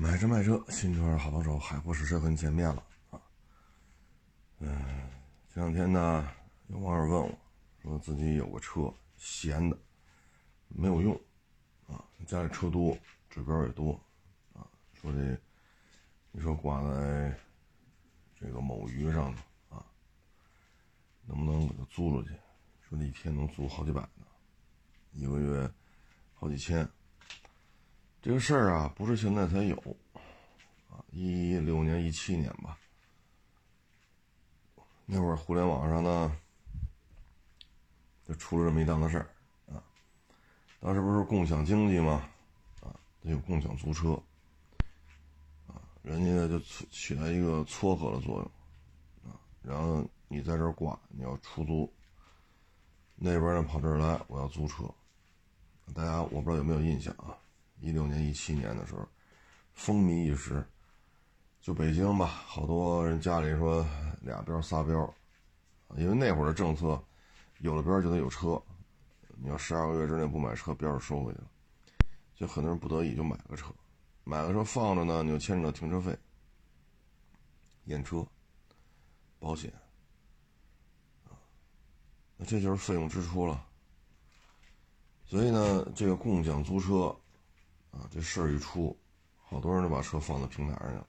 买车卖车，新车好帮手，海阔试车和你见面了啊。嗯，这两天呢，有网友问我，说自己有个车闲的，没有用啊，家里车多，指标也多啊，说这你说挂在这个某鱼上啊，能不能给它租出去？说一天能租好几百呢，一个月好几千。这个事儿啊，不是现在才有，啊，一六年、一七年吧，那会儿互联网上呢，就出了这么一档子事儿，啊，当时不是共享经济吗？啊，得有共享租车，啊，人家就起到一个撮合的作用，啊，然后你在这儿挂，你要出租，那边呢跑这儿来，我要租车，大家我不知道有没有印象啊？一六年、一七年的时候，风靡一时。就北京吧，好多人家里说俩标仨标，因为那会儿的政策，有了标就得有车，你要十二个月之内不买车，标就收回去了。就很多人不得已就买个车，买个车放着呢，你就牵扯到停车费、验车、保险，那这就是费用支出了。所以呢，这个共享租车。啊，这事儿一出，好多人都把车放到平台上了。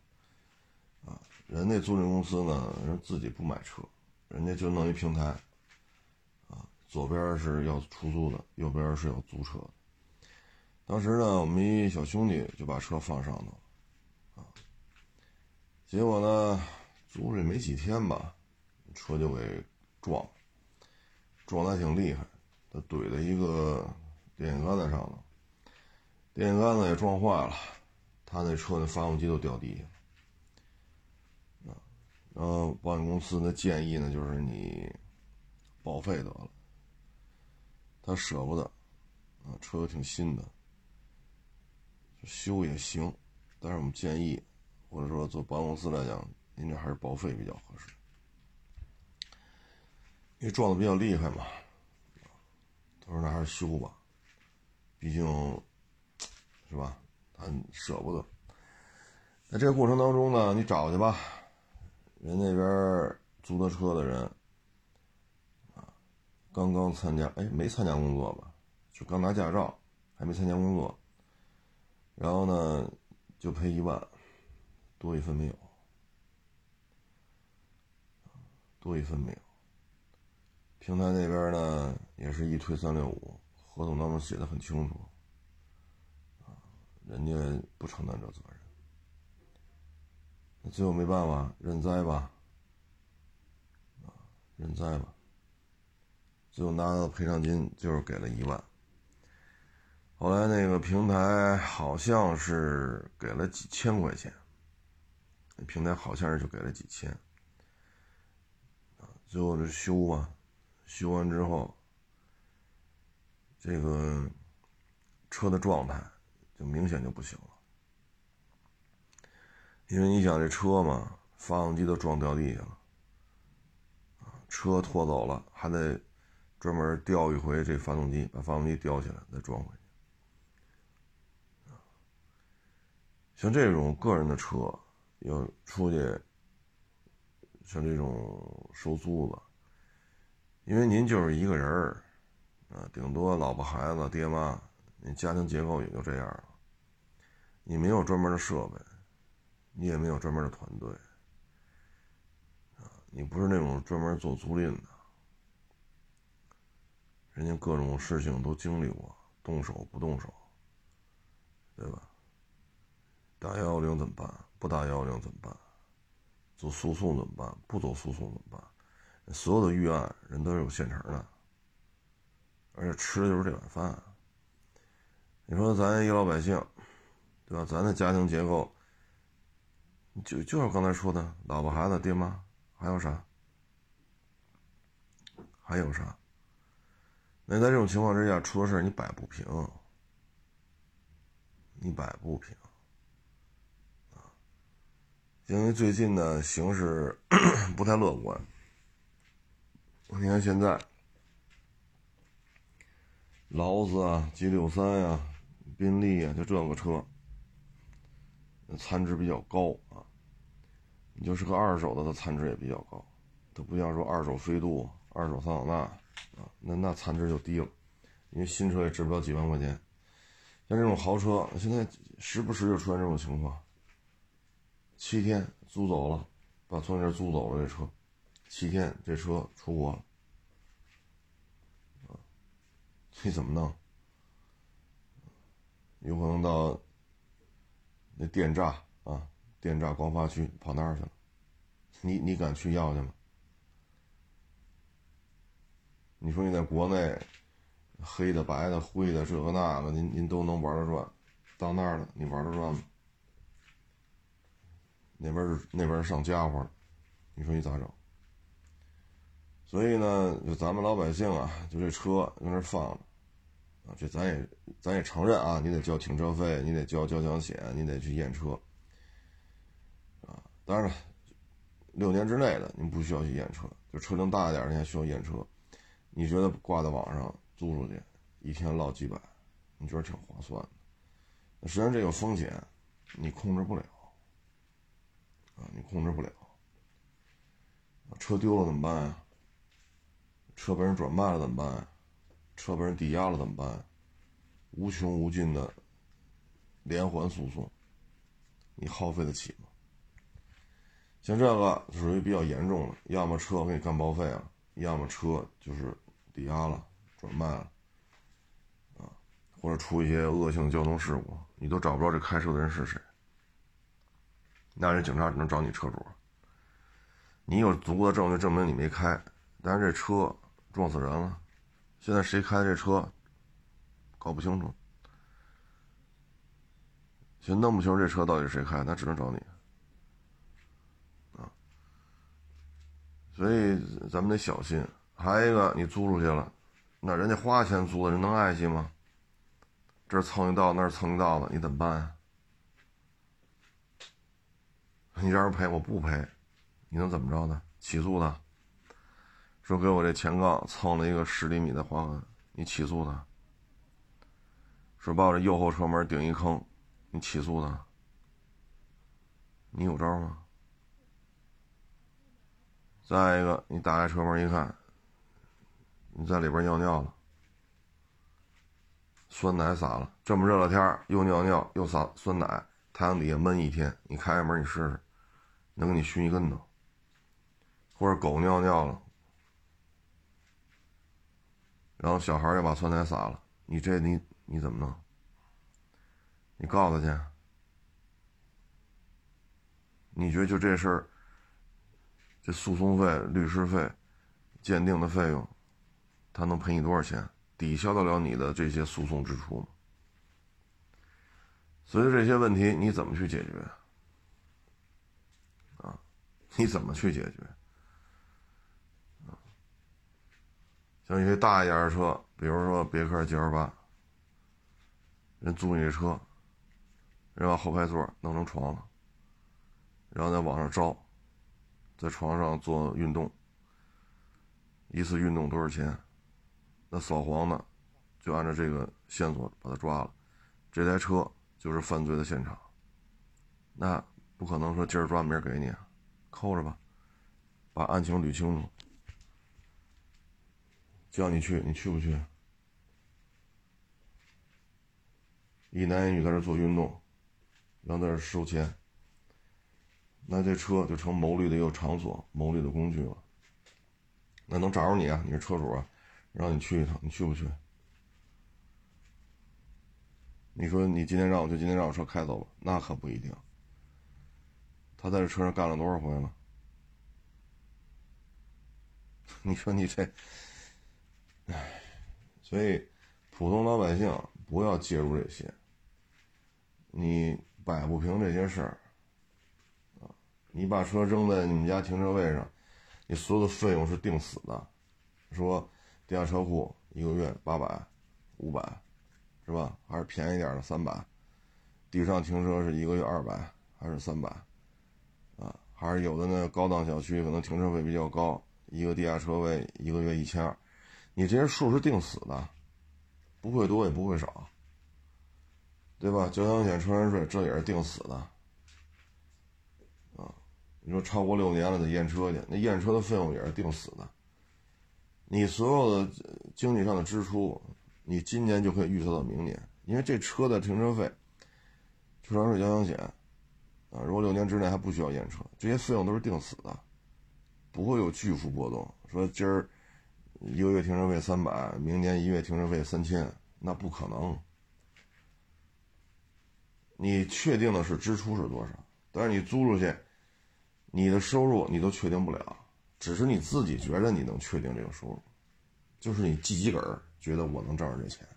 啊，人那租赁公司呢，人自己不买车，人家就弄一平台。啊，左边是要出租的，右边是要租车。当时呢，我们一小兄弟就把车放上头，啊，结果呢，租了没几天吧，车就给撞，撞的还挺厉害，他怼在一个电线杆子上了。电线杆子也撞坏了，他那车的发动机都掉地下。啊，然后保险公司的建议呢，就是你报废得了。他舍不得，啊，车又挺新的，修也行，但是我们建议，或者说做保险公司来讲，您这还是报废比较合适，因为撞的比较厉害嘛。他说那还是修吧，毕竟。是吧？他舍不得。在这个过程当中呢，你找去吧。人那边租的车的人啊，刚刚参加，哎，没参加工作吧？就刚拿驾照，还没参加工作。然后呢，就赔一万，多一分没有，多一分没有。平台那边呢，也是一推三六五，合同当中写的很清楚。人家不承担这责任，那最后没办法，认栽吧，啊，认栽吧。最后拿到赔偿金就是给了一万，后来那个平台好像是给了几千块钱，平台好像是就给了几千，啊，最后这修吧，修完之后，这个车的状态。就明显就不行了，因为你想这车嘛，发动机都撞掉地下了，车拖走了，还得专门吊一回这发动机，把发动机吊起来再装回去。像这种个人的车要出去，像这种收租子，因为您就是一个人儿，啊，顶多老婆孩子爹妈，你家庭结构也就这样了。你没有专门的设备，你也没有专门的团队，啊，你不是那种专门做租赁的，人家各种事情都经历过，动手不动手，对吧？打幺幺零怎么办？不打幺幺零怎么办？走诉讼怎么办？不走诉讼怎么办？所有的预案人都有现成的，而且吃的就是这碗饭。你说咱一老百姓。对吧？咱的家庭结构，就就是刚才说的，老婆、孩子、爹妈，还有啥？还有啥？那在这种情况之下出了事你摆不平，你摆不平啊！因为最近呢，形势 不太乐观。你看现在，劳斯啊、G 六三呀、宾利啊，就这个车。残值比较高啊。你就是个二手的，它残值也比较高，它不像说二手飞度、二手桑塔纳啊，那那残值就低了，因为新车也值不了几万块钱。像这种豪车，现在时不时就出现这种情况，七天租走了，把从你这租走了这车，七天这车出国了，啊，你怎么弄？有可能到那电诈啊。电诈光发区跑那儿去了，你你敢去要去吗？你说你在国内，黑的、白的、灰的，这个那个，您您都能玩得转，到那儿了，你玩得转吗？那边是那边上家伙了，你说你咋整？所以呢，就咱们老百姓啊，就这车在那放着，这咱也咱也承认啊，你得交停车费，你得交交强险，你得去验车。啊当然了，六年之内的您不需要去验车，就车龄大一点，你还需要验车。你觉得挂在网上租出去，一天落几百，你觉得挺划算的？实际上这个风险你控制不了啊，你控制不了。车丢了怎么办呀？车被人转卖了怎么办？车被人抵押了怎么办？无穷无尽的连环诉讼，你耗费得起吗？像这个属于比较严重的，要么车给你干报废了，要么车就是抵押了、转卖了，啊，或者出一些恶性交通事故，你都找不着这开车的人是谁，那人警察只能找你车主。你有足够的证据证明你没开，但是这车撞死人了，现在谁开这车，搞不清楚，现弄不清这车到底是谁开，那只能找你。所以咱们得小心。还有一个，你租出去了，那人家花钱租的，人能爱惜吗？这儿蹭一道，那儿蹭一道的，你怎么办啊？你让人赔，我不赔，你能怎么着呢？起诉他，说给我这前杠蹭了一个十厘米的划痕，你起诉他。说把我这右后车门顶一坑，你起诉他。你有招吗？再一个，你打开车门一看，你在里边尿尿了，酸奶洒了。这么热的天又尿尿又洒酸奶，太阳底下闷一天，你开开门你试试，能给你熏一跟头。或者狗尿尿了，然后小孩又把酸奶洒了，你这你你怎么弄？你告他去？你觉得就这事儿？这诉讼费、律师费、鉴定的费用，他能赔你多少钱？抵消得了你的这些诉讼支出吗？所以这些问题你怎么去解决？啊，你怎么去解决？像一些大一点的车，比如说别克 GL 八，人租你这车，人把后排座弄成床了，然后在网上招。在床上做运动，一次运动多少钱？那扫黄的就按照这个线索把他抓了，这台车就是犯罪的现场。那不可能说今儿抓明儿给你，扣着吧，把案情捋清楚。叫你去，你去不去？一男一女在这做运动，然后在这收钱。那这车就成牟利的一个场所，牟利的工具了。那能找着你啊？你是车主啊，让你去一趟，你去不去？你说你今天让我就今天让我车开走吧，那可不一定。他在这车上干了多少回了？你说你这，所以普通老百姓不要介入这些，你摆不平这些事儿。你把车扔在你们家停车位上，你所有的费用是定死的。说地下车库一个月八百、五百，是吧？还是便宜点的三百。地上停车是一个月二百还是三百？啊，还是有的那高档小区可能停车费比较高，一个地下车位一个月一千二。你这些数是定死的，不会多也不会少，对吧？交强险、车船税这也是定死的。啊你说超过六年了得验车去，那验车的费用也是定死的。你所有的经济上的支出，你今年就可以预测到明年，因为这车的停车费、车船税、交强险啊，如果六年之内还不需要验车，这些费用都是定死的，不会有巨幅波动。说今儿一个月停车费三百，明年一月停车费三千，那不可能。你确定的是支出是多少，但是你租出去，你的收入你都确定不了。只是你自己觉得你能确定这个收入，就是你记几根儿觉得我能挣着这钱，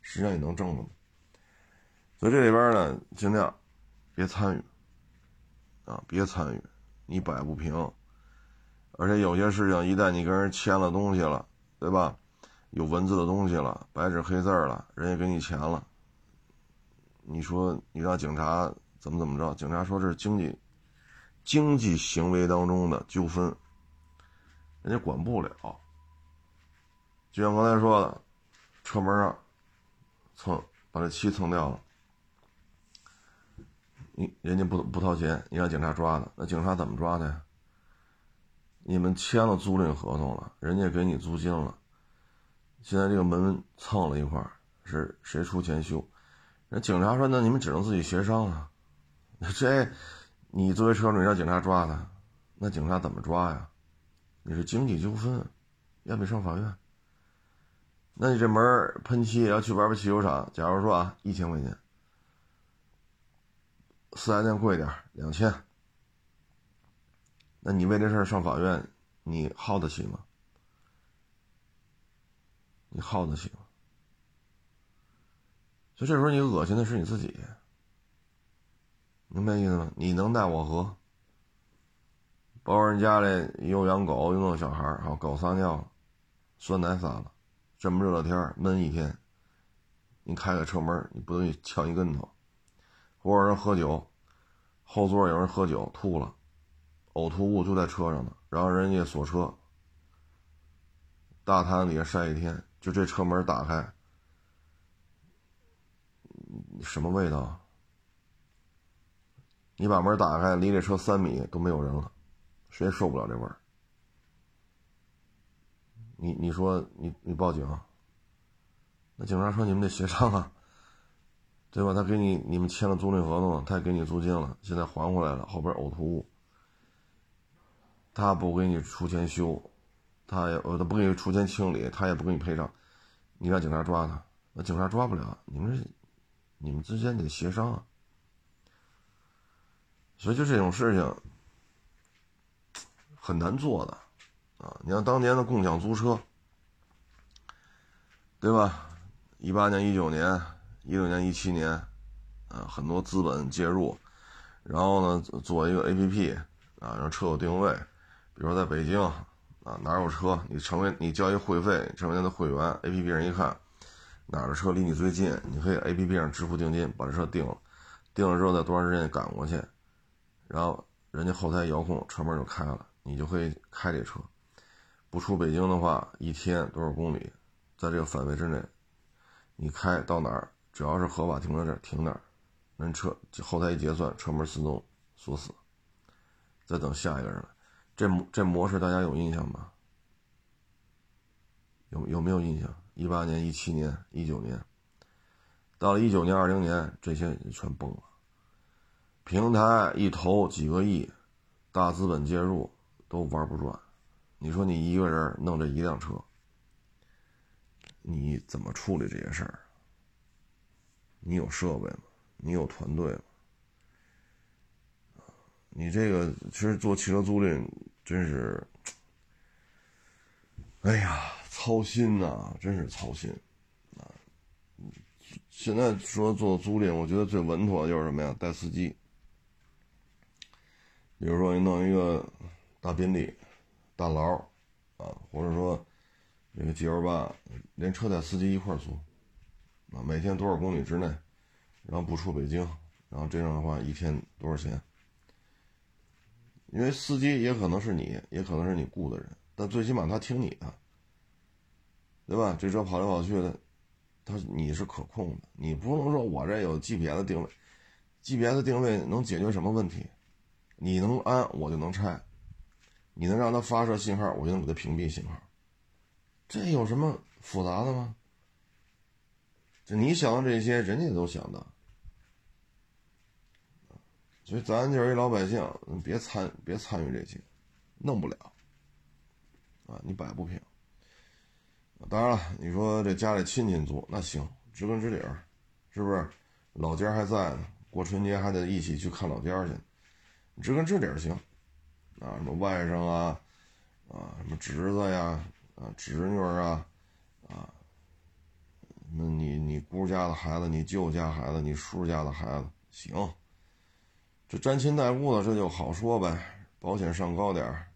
实际上你能挣的吗？所以这里边呢，尽量别参与啊，别参与，你摆不平。而且有些事情一旦你跟人签了东西了，对吧？有文字的东西了，白纸黑字了，人家给你钱了，你说你让警察怎么怎么着？警察说这是经济经济行为当中的纠纷。人家管不了，就像刚才说的，车门上蹭把这漆蹭掉了，你人家不不掏钱，你让警察抓的，那警察怎么抓的呀？你们签了租赁合同了，人家给你租金了，现在这个门蹭了一块，是谁出钱修？那警察说，那你们只能自己协商啊。这你作为车主让警察抓他，那警察怎么抓呀？你是经济纠纷，要不上法院？那你这门喷漆要去外边汽修厂，假如说啊，一千块钱，四 S 店贵点两千。那你为这事上法院，你耗得起吗？你耗得起吗？所以这时候你恶心的是你自己，明白意思吗？你能奈我何？包括人家里又养狗又弄小孩儿，好狗撒尿，酸奶撒了，这么热的天闷一天，你开个车门，你不得呛一跟头？或者人喝酒，后座有人喝酒吐了，呕吐物就在车上呢，然后人家锁车，大太阳底下晒一天，就这车门打开，什么味道？你把门打开，离这车三米都没有人了。谁也受不了这味儿。你你说你你报警，那警察说你们得协商啊，对吧？他给你你们签了租赁合同，他也给你租金了，现在还回来了，后边呕吐物，他不给你出钱修，他也呃他不给你出钱清理，他也不给你赔偿，你让警察抓他，那警察抓不了，你们你们之间得协商啊。所以就这种事情。很难做的，啊！你像当年的共享租车，对吧？一八年、一九年、一六年、一七年，啊，很多资本介入，然后呢，做一个 APP，啊，让车有定位，比如在北京，啊，哪有车，你成为你交一会费，成为他的会员，APP 上一看，哪儿的车离你最近，你可以 APP 上支付定金，把这车定了，定了之后在多长时间赶过去，然后人家后台遥控车门就开了。你就可以开这车，不出北京的话，一天多少公里，在这个范围之内，你开到哪儿，只要是合法停车这停哪儿，人车后台一结算，车门自动锁死，再等下一个人来。这这模式大家有印象吗？有有没有印象？一八年、一七年、一九年，到了一九年、二零年，这些全崩了。平台一投几个亿，大资本介入。都玩不转，你说你一个人弄这一辆车，你怎么处理这些事儿？你有设备吗？你有团队吗？你这个其实做汽车租赁真是，哎呀，操心呐，真是操心啊！现在说做租赁，我觉得最稳妥的就是什么呀？带司机，比如说你弄一个。大宾利、大劳，啊，或者说这个 G L 八，连车带司机一块租，啊，每天多少公里之内，然后不出北京，然后这样的话一天多少钱？因为司机也可能是你，也可能是你雇的人，但最起码他听你的，对吧？这车跑来跑去的，他你是可控的，你不能说我这有 G P S 定位，G P S 定位能解决什么问题？你能安，我就能拆；你能让它发射信号，我就能给它屏蔽信号。这有什么复杂的吗？就你想的这些，人家都想的。所以咱就是一老百姓，别参别参与这些，弄不了啊，你摆不平。当然了，你说这家里亲戚多，那行，知根知底儿，是不是？老家还在呢，过春节还得一起去看老家去，知根知底儿行。啊，什么外甥啊，啊，什么侄子呀，啊，侄女啊，啊，那你你姑家的孩子，你舅家孩子，你叔家的孩子，行。这沾亲带故的，这就好说呗。保险上高点儿，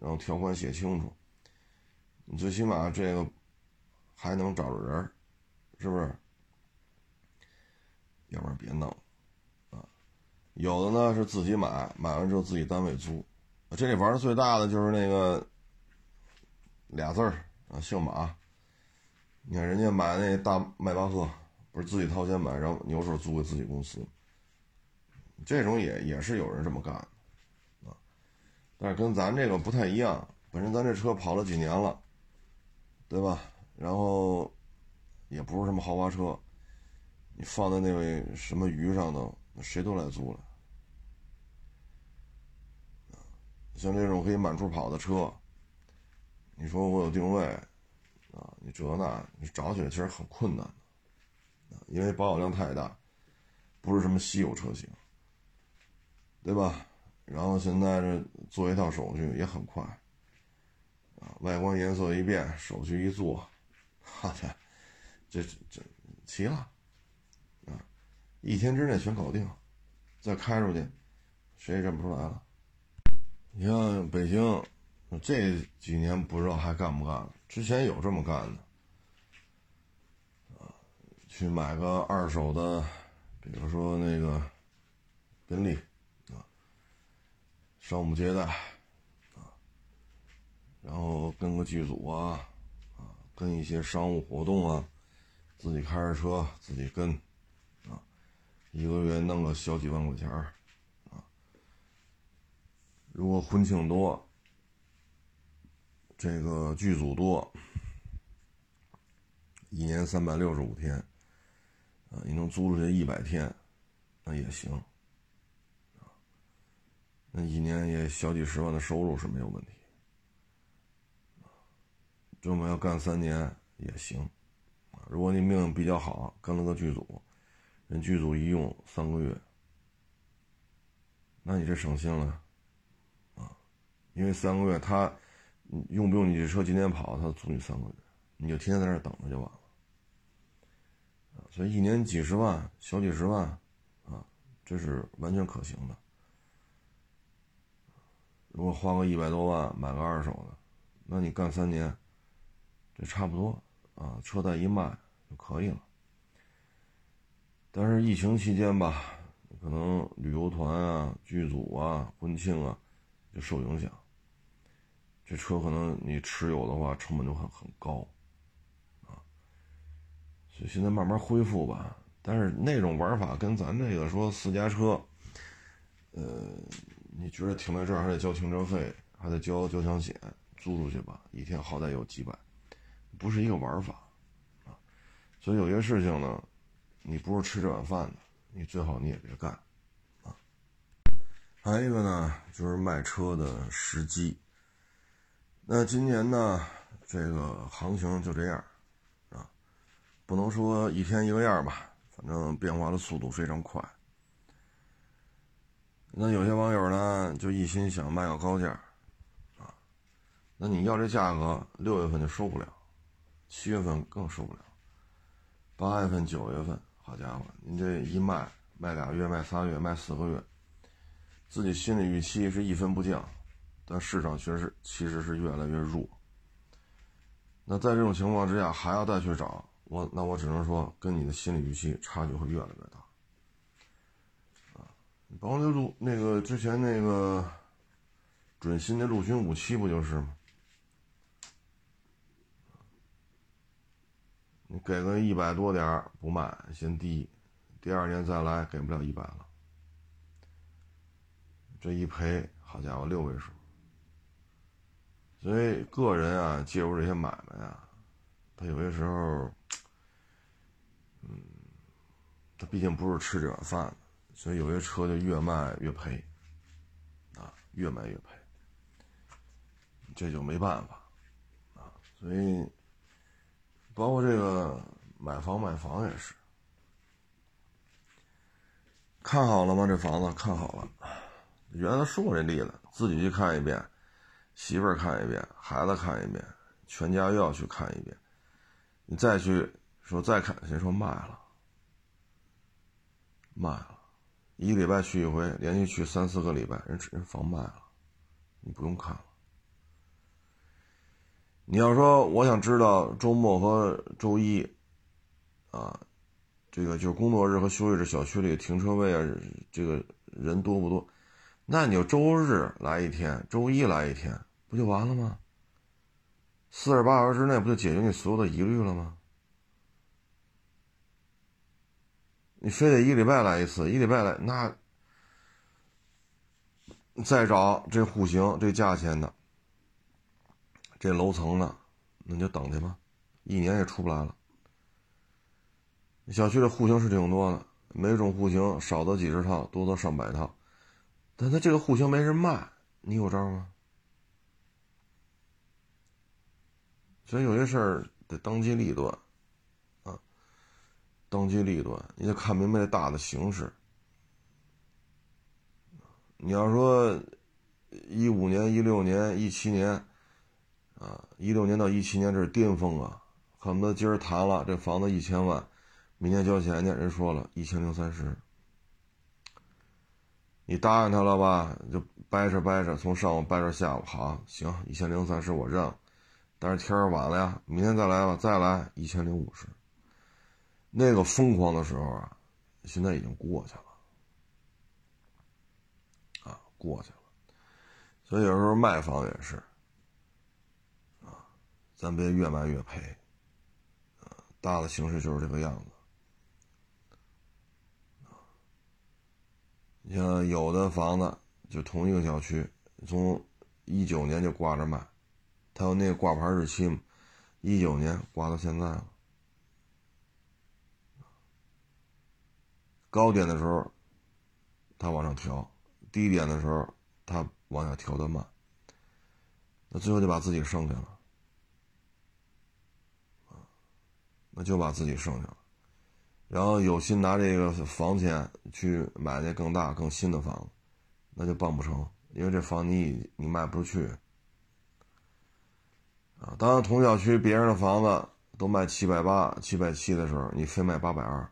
然后条款写清楚。你最起码这个还能找着人，是不是？要不然别弄啊。有的呢是自己买，买完之后自己单位租。这里玩的最大的就是那个俩字儿啊，姓马。你看人家买那大迈巴赫，不是自己掏钱买，然后牛手租给自己公司。这种也也是有人这么干，啊，但是跟咱这个不太一样。本身咱这车跑了几年了，对吧？然后也不是什么豪华车，你放在那位什么鱼上头，谁都来租了。像这种可以满处跑的车，你说我有定位，啊，你这那，你找起来其实很困难的，因为保有量太大，不是什么稀有车型。对吧？然后现在这做一套手续也很快，啊，外观颜色一变，手续一做，好家伙，这这齐了，啊，一天之内全搞定，再开出去，谁也认不出来了。你像北京这几年不知道还干不干了，之前有这么干的，啊，去买个二手的，比如说那个宾利。商务接待，啊，然后跟个剧组啊，啊，跟一些商务活动啊，自己开着车自己跟，啊，一个月弄个小几万块钱，啊，如果婚庆多，这个剧组多，一年三百六十五天，啊，你能租出去一百天，那也行。那一年也小几十万的收入是没有问题，这么要干三年也行，如果你命比较好，跟了个剧组，人剧组一用三个月，那你这省心了，啊，因为三个月他用不用你这车今天跑，他租你三个月，你就天天在那等着就完了，所以一年几十万，小几十万，啊，这是完全可行的。如果花个一百多万买个二手的，那你干三年，这差不多啊，车贷一卖就可以了。但是疫情期间吧，可能旅游团啊、剧组啊、婚庆啊就受影响，这车可能你持有的话成本就很很高啊。所以现在慢慢恢复吧，但是那种玩法跟咱这个说私家车，呃。你觉得停在这儿还得交停车费，还得交交强险，租出去吧，一天好歹有几百，不是一个玩法啊。所以有些事情呢，你不是吃这碗饭的，你最好你也别干啊。还有一个呢，就是卖车的时机。那今年呢，这个行情就这样啊，不能说一天一个样吧，反正变化的速度非常快。那有些网友呢，就一心想卖个高价，啊，那你要这价格，六月份就收不了，七月份更收不了，八月份、九月份，好家伙，您这一卖，卖俩月、卖仨月、卖四个月，自己心理预期是一分不降，但市场确实其实是越来越弱。那在这种情况之下，还要再去找我，那我只能说，跟你的心理预期差距会越来越大。包括那陆那个之前那个准新的陆军武器不就是吗？你给个一百多点不卖，先低，第二年再来给不了一百了。这一赔，好家伙，六位数。所以个人啊，介入这些买卖啊，他有些时候，嗯，他毕竟不是吃这碗饭的，所以有些车就越卖越赔，啊，越卖越赔，这就没办法，啊，所以包括这个买房卖房也是，看好了吗？这房子看好了，原来说过这例子，自己去看一遍。媳妇儿看一遍，孩子看一遍，全家又要去看一遍。你再去说再看，谁说卖了？卖了，一礼拜去一回，连续去三四个礼拜，人人房卖了，你不用看了。你要说我想知道周末和周一，啊，这个就是工作日和休息日小区里停车位啊，这个人多不多？那你就周日来一天，周一来一天。不就完了吗？四十八小时之内不就解决你所有的疑虑了吗？你非得一礼拜来一次，一礼拜来那，再找这户型、这价钱的、这楼层的，那就等去吧，一年也出不来了。小区的户型是挺多的，每种户型少则几十套，多则上百套，但他这个户型没人卖，你有招吗？所以有些事儿得当机立断，当机立断，你得看明白这大的形势。你要说一五年、一六年、一七年，啊，一六年到一七年这是巅峰啊，恨不得今儿谈了这房子一千万，明年交钱去，人说了一千零三十，你答应他了吧？就掰扯掰扯，从上午掰扯下午，好，行，一千零三十我认。但是天儿晚了呀，明天再来吧，再来一千零五十。那个疯狂的时候啊，现在已经过去了，啊，过去了。所以有时候卖房也是，啊，咱别越卖越赔，啊，大的形势就是这个样子。你像有的房子就同一个小区，从一九年就挂着卖。他有那个挂牌日期嘛？一九年挂到现在了。高点的时候，他往上调；低点的时候，他往下调的慢。那最后就把自己剩下了，那就把自己剩下了。然后有心拿这个房钱去买那更大、更新的房子，那就办不成，因为这房你你卖不出去。啊，当同小区别人的房子都卖七百八、七百七的时候，你非卖八百二。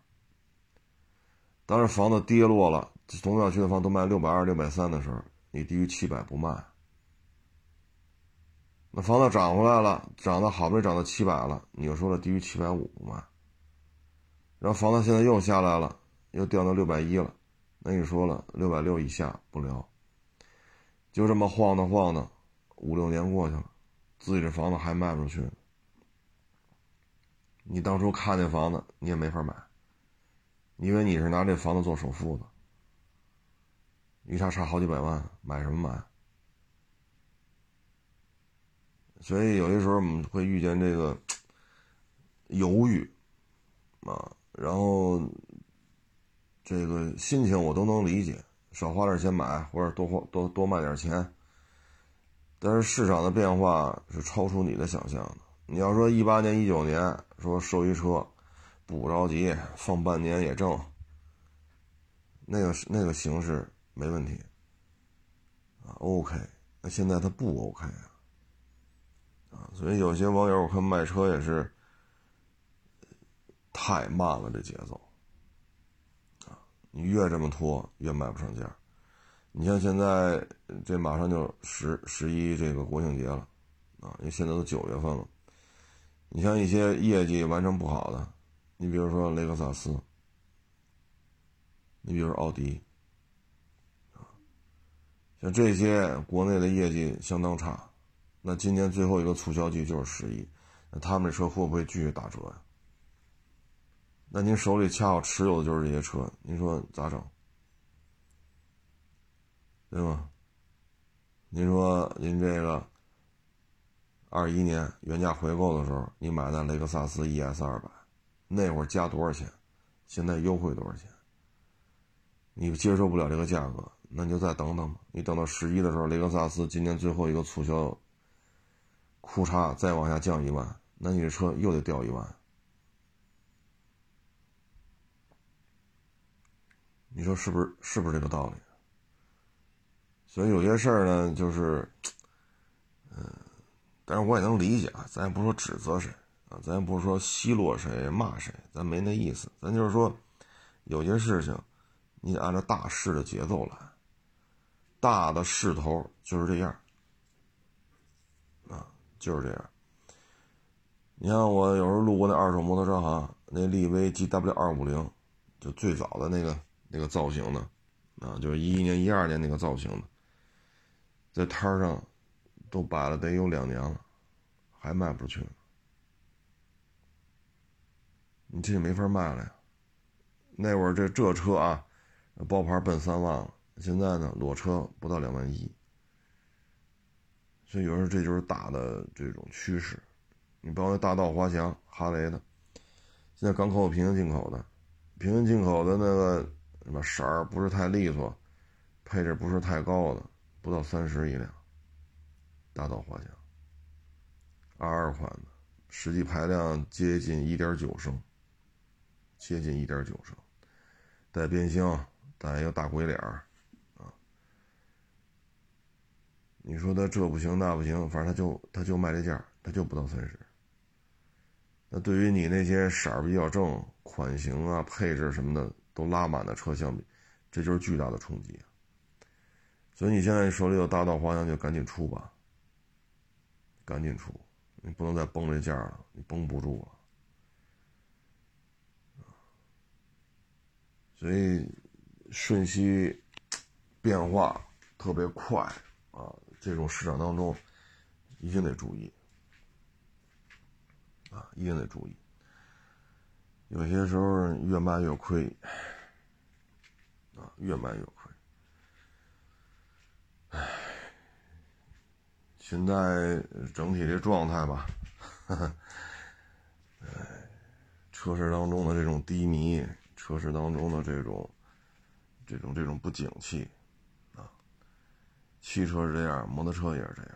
当时房子跌落了，同小区的房都卖六百二、六百三的时候，你低于七百不卖。那房子涨回来了，涨到好不容易涨到七百了，你又说了低于七百五不卖。然后房子现在又下来了，又掉到六百一了，那你说了六百六以下不聊。就这么晃荡晃荡，五六年过去了。自己这房子还卖不出去，你当初看那房子你也没法买，因为你是拿这房子做首付的，一差差好几百万，买什么买？所以有些时候我们会遇见这个犹豫啊，然后这个心情我都能理解，少花点钱买，或者多花多多卖点钱。但是市场的变化是超出你的想象的。你要说一八年、一九年说收一车，不着急，放半年也挣，那个那个形式没问题啊，OK。那现在它不 OK 啊，啊，所以有些网友我看卖车也是太慢了，这节奏啊，你越这么拖，越卖不上价。你像现在这马上就十十一这个国庆节了，啊，因为现在都九月份了。你像一些业绩完成不好的，你比如说雷克萨斯，你比如说奥迪，啊，像这些国内的业绩相当差，那今年最后一个促销季就是十一，那他们这车会不会继续打折呀？那您手里恰好持有的就是这些车，您说咋整？对吗？您说您这个二一年原价回购的时候，你买的雷克萨斯 ES 二百，那会儿加多少钱？现在优惠多少钱？你接受不了这个价格，那你就再等等吧。你等到十一的时候，雷克萨斯今年最后一个促销，库差再往下降一万，那你这车又得掉一万。你说是不是？是不是这个道理？所以有些事儿呢，就是，嗯，但是我也能理解啊。咱也不说指责谁咱也不是说奚落谁、骂谁，咱没那意思。咱就是说，有些事情，你得按照大势的节奏来，大的势头就是这样，啊，就是这样。你看我有时候路过那二手摩托车行，那力威 GW 二五零，就最早的那个那个造型的，啊，就是一一年、一二年那个造型的。在摊上都摆了得有两年了，还卖不出去。你这也没法卖了呀。那会儿这这车啊，包牌奔三万了，现在呢裸车不到两万一。所以有时候这就是大的这种趋势。你包括大道滑翔哈雷的，现在港口平行进口的，平行进口的那个什么色儿不是太利索，配置不是太高的。不到三十一辆，大道滑翔，二二款的，实际排量接近一点九升，接近一点九升，带变箱，带一个大鬼脸儿，啊，你说他这不行那不行，反正他就他就卖这价，他就不到三十。那对于你那些色儿比较正、款型啊、配置什么的都拉满的车相比，这就是巨大的冲击。所以你现在手里有大道滑翔，就赶紧出吧，赶紧出，你不能再崩这价了，你崩不住了。所以瞬息变化特别快啊，这种市场当中一定得注意啊，一定得注意。有些时候越卖越亏啊，越卖越亏。唉，现在整体这状态吧，呵 呵唉，车市当中的这种低迷，车市当中的这种、这种、这种不景气，啊，汽车是这样，摩托车也是这样，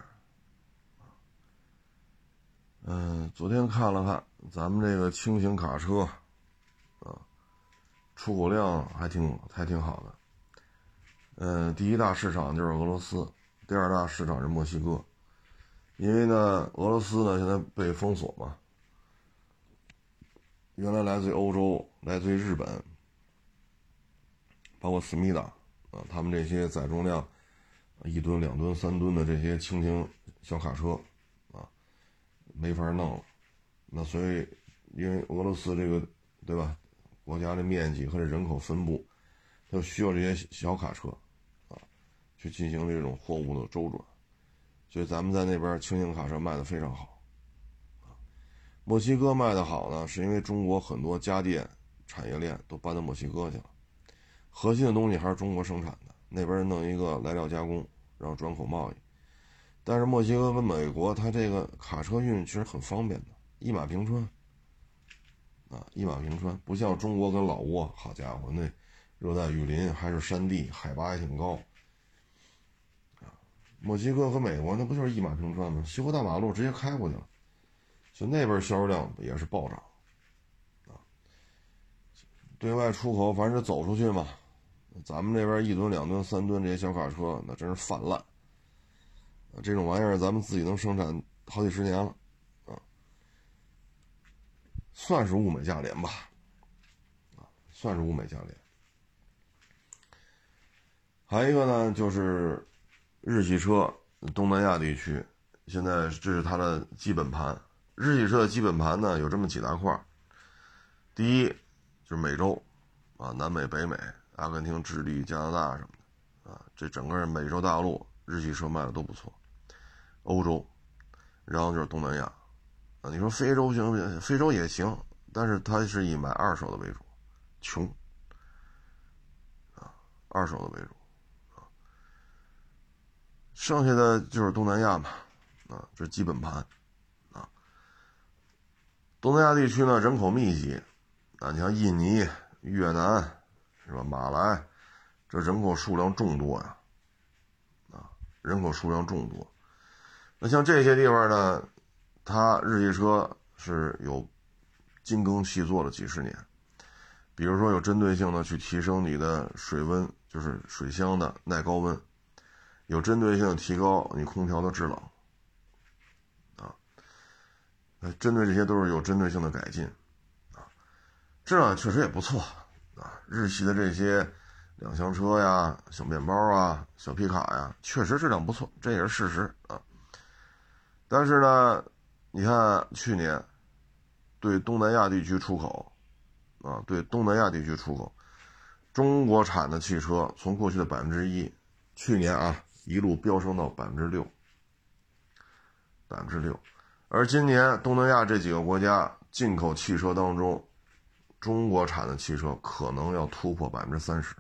嗯，昨天看了看咱们这个轻型卡车，啊，出口量还挺还挺好的。嗯，第一大市场就是俄罗斯，第二大市场是墨西哥，因为呢，俄罗斯呢现在被封锁嘛，原来来自于欧洲、来自于日本，包括思密达啊，他们这些载重量一吨、两吨、三吨的这些轻型小卡车啊，没法弄了。那所以，因为俄罗斯这个对吧，国家的面积和这人口分布，它需要这些小卡车。啊去进行这种货物的周转，所以咱们在那边轻型卡车卖的非常好。墨西哥卖的好呢，是因为中国很多家电产业链都搬到墨西哥去了，核心的东西还是中国生产的，那边弄一个来料加工，然后转口贸易。但是墨西哥跟美国，它这个卡车运其实很方便的，一马平川。啊，一马平川，不像中国跟老挝，好家伙，那热带雨林还是山地，海拔也挺高。墨西哥和美国那不就是一马平川吗？西湖大马路直接开过去了，就那边销售量也是暴涨，啊，对外出口凡是走出去嘛，咱们这边一吨、两吨、三吨这些小卡车那真是泛滥，这种玩意儿咱们自己能生产好几十年了，啊，算是物美价廉吧，啊，算是物美价廉。还有一个呢，就是。日系车东南亚地区，现在这是它的基本盘。日系车的基本盘呢，有这么几大块第一就是美洲，啊，南美、北美、阿根廷、智利、加拿大什么的，啊，这整个美洲大陆日系车卖的都不错。欧洲，然后就是东南亚，啊，你说非洲行不行？非洲也行，但是它是以买二手的为主，穷，啊，二手的为主。啊剩下的就是东南亚嘛，啊，这基本盘，东南亚地区呢人口密集，啊，你像印尼、越南，是吧？马来，这人口数量众多呀，啊，人口数量众多。那像这些地方呢，它日系车是有精耕细作了几十年，比如说有针对性的去提升你的水温，就是水箱的耐高温。有针对性的提高你空调的制冷，那针对这些都是有针对性的改进，啊，质量确实也不错，啊，日系的这些两厢车呀、小面包啊、小皮卡呀，确实质量不错，这也是事实啊。但是呢，你看去年对东南亚地区出口，啊，对东南亚地区出口，中国产的汽车从过去的百分之一，去年啊。一路飙升到百分之六，百分之六，而今年东南亚这几个国家进口汽车当中，中国产的汽车可能要突破百分之三十。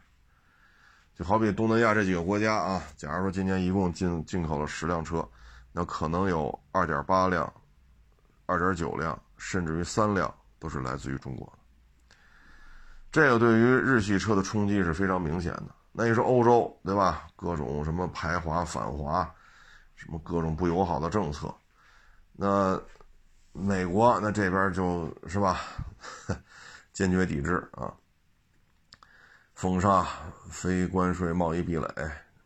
就好比东南亚这几个国家啊，假如说今年一共进进口了十辆车，那可能有二点八辆、二点九辆，甚至于三辆都是来自于中国的。这个对于日系车的冲击是非常明显的。那你说欧洲对吧？各种什么排华反华，什么各种不友好的政策。那美国那这边就是吧，坚决抵制啊，封杀、非关税贸易壁垒、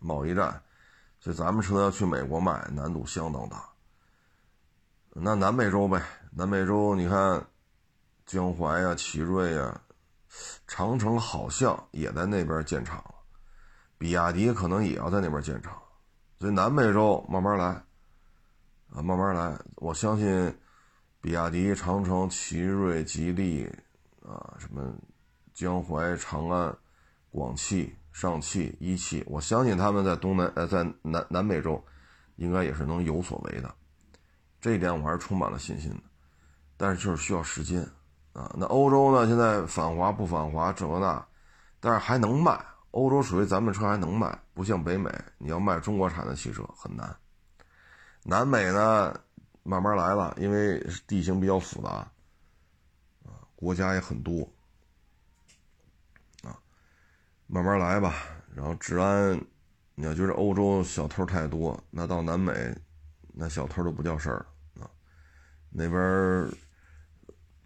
贸易战，所以咱们车要去美国卖，难度相当大。那南美洲呗，南美洲你看，江淮呀、奇瑞呀、长城好像也在那边建厂。比亚迪可能也要在那边建厂，所以南美洲慢慢来，啊，慢慢来。我相信，比亚迪、长城、奇瑞、吉利，啊，什么江淮、长安、广汽、上汽、一汽，我相信他们在东南呃在南南美洲，应该也是能有所为的。这一点我还是充满了信心的，但是就是需要时间啊。那欧洲呢？现在反华不反华这那，但是还能卖。欧洲属于咱们车还能卖，不像北美，你要卖中国产的汽车很难。南美呢，慢慢来了，因为地形比较复杂，啊，国家也很多，啊，慢慢来吧。然后治安，你要觉得欧洲小偷太多，那到南美，那小偷都不叫事儿啊。那边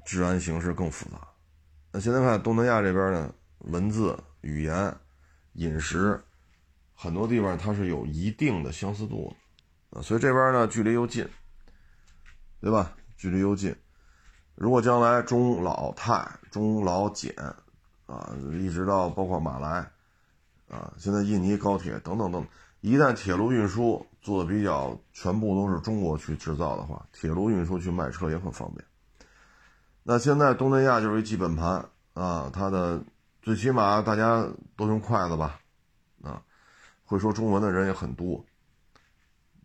治安形势更复杂。那现在看东南亚这边呢，文字语言。饮食很多地方它是有一定的相似度啊，所以这边呢距离又近，对吧？距离又近。如果将来中老泰、中老柬啊，一直到包括马来啊，现在印尼高铁等等等，一旦铁路运输做的比较全部都是中国去制造的话，铁路运输去卖车也很方便。那现在东南亚就是一基本盘啊，它的。最起码大家都用筷子吧，啊，会说中文的人也很多，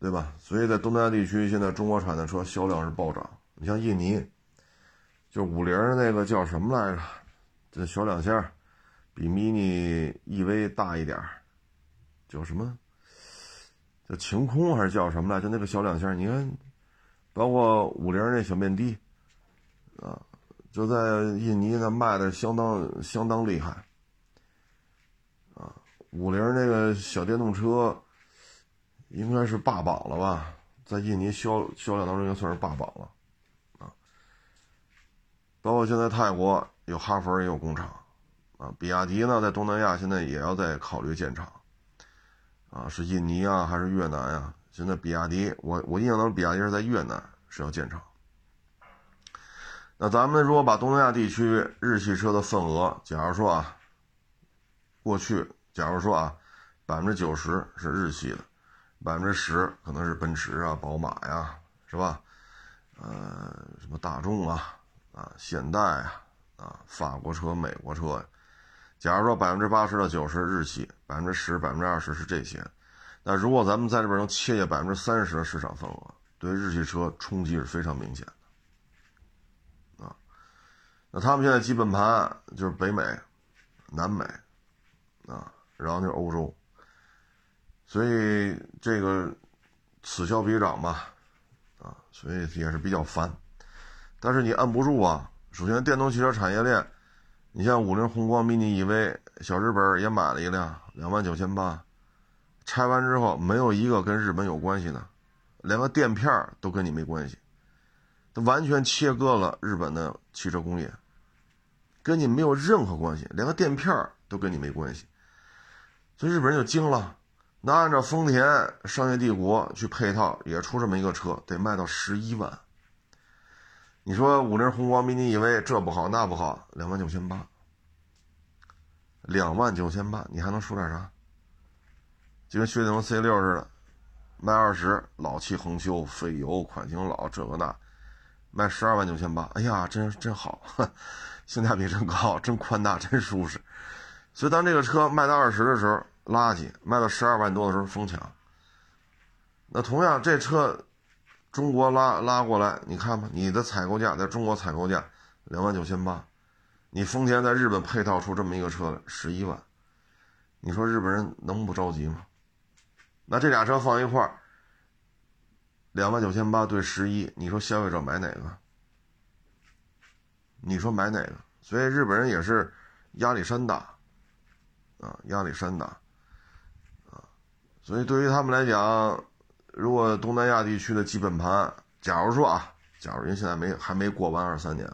对吧？所以在东南亚地区，现在中国产的车销量是暴涨。你像印尼，就五菱那个叫什么来着？这小两厢，比 mini EV 大一点叫什么？叫晴空还是叫什么来？就那个小两厢，你看，包括五菱那小面的，啊。就在印尼那卖的相当相当厉害，啊，五菱那个小电动车应该是霸榜了吧？在印尼销销量当中应该算是霸榜了，啊，包括现在泰国有哈弗也有工厂，啊，比亚迪呢在东南亚现在也要在考虑建厂，啊，是印尼啊还是越南呀？现在比亚迪，我我印象当中比亚迪是在越南是要建厂。那咱们如果把东南亚地区日系车的份额，假如说啊，过去假如说啊，百分之九十是日系的，百分之十可能是奔驰啊、宝马呀，是吧？呃，什么大众啊、啊现代啊、啊法国车、美国车。假如说百分之八十到九十日系，百分之十、百分之二十是这些。那如果咱们在这边能切下百分之三十的市场份额，对日系车冲击是非常明显的。啊那他们现在基本盘就是北美、南美，啊，然后就是欧洲，所以这个此消彼长吧，啊，所以也是比较烦。但是你摁不住啊。首先，电动汽车产业链，你像五菱宏光、mini EV，小日本也买了一辆，两万九千八，拆完之后没有一个跟日本有关系的，连个垫片都跟你没关系，它完全切割了日本的汽车工业，跟你没有任何关系，连个垫片都跟你没关系，所以日本人就惊了。那按照丰田商业帝国去配套，也出这么一个车，得卖到十一万。你说五菱宏光 mini EV 这不好那不好，两万九千八，两万九千八，你还能说点啥？就跟雪铁龙 C 六似的，卖二十，老气横秋，费油，款型老，这个那，卖十二万九千八，哎呀，真真好，性价比真高，真宽大，真舒适。所以当这个车卖到二十的时候，垃圾；卖到十二万多的时候，疯抢。那同样，这车。中国拉拉过来，你看吧，你的采购价在中国采购价两万九千八，你丰田在日本配套出这么一个车来十一万，你说日本人能不着急吗？那这俩车放一块儿，两万九千八对十一，你说消费者买哪个？你说买哪个？所以日本人也是压力山大，啊，压力山大，所以对于他们来讲。如果东南亚地区的基本盘，假如说啊，假如您现在没还没过完二三年，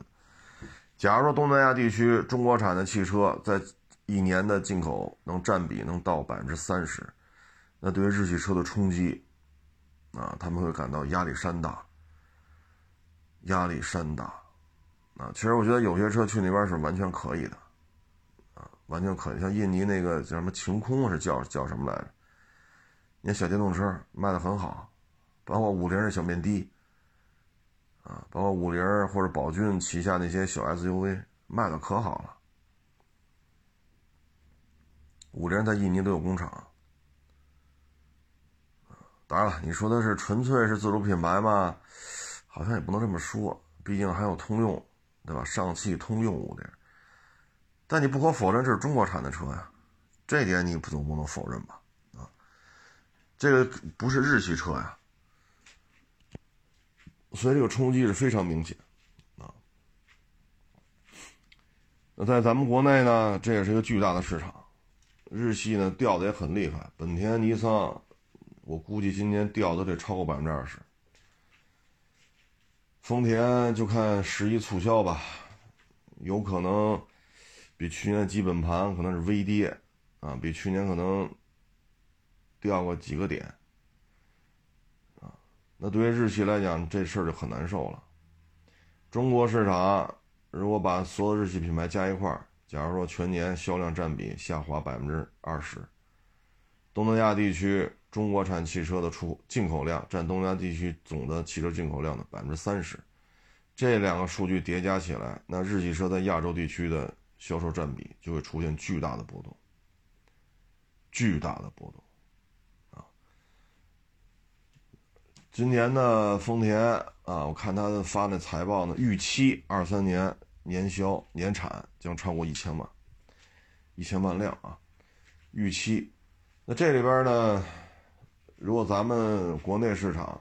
假如说东南亚地区中国产的汽车在一年的进口能占比能到百分之三十，那对于日系车的冲击，啊，他们会感到压力山大，压力山大，啊，其实我觉得有些车去那边是完全可以的，啊，完全可以，像印尼那个叫什么晴空是叫叫什么来着？你看小电动车卖的很好，包括五菱的小面的，啊，包括五菱或者宝骏旗下那些小 SUV 卖的可好了。五菱在印尼都有工厂，当然了，你说的是纯粹是自主品牌嘛？好像也不能这么说，毕竟还有通用，对吧？上汽通用五菱，但你不可否认这是中国产的车呀，这点你不总不能否认吧？这个不是日系车呀，所以这个冲击是非常明显，啊。那在咱们国内呢，这也是一个巨大的市场，日系呢掉的也很厉害，本田、尼桑，我估计今年掉的得超过百分之二十。丰田就看十一促销吧，有可能比去年基本盘可能是微跌，啊，比去年可能。掉过几个点，啊，那对于日系来讲，这事儿就很难受了。中国市场如果把所有日系品牌加一块儿，假如说全年销量占比下滑百分之二十，东南亚地区中国产汽车的出进口量占东南亚地区总的汽车进口量的百分之三十，这两个数据叠加起来，那日系车在亚洲地区的销售占比就会出现巨大的波动，巨大的波动。今年呢丰田啊，我看他发那财报呢，预期二三年年销年产将超过一千万，一千万辆啊，预期。那这里边呢，如果咱们国内市场，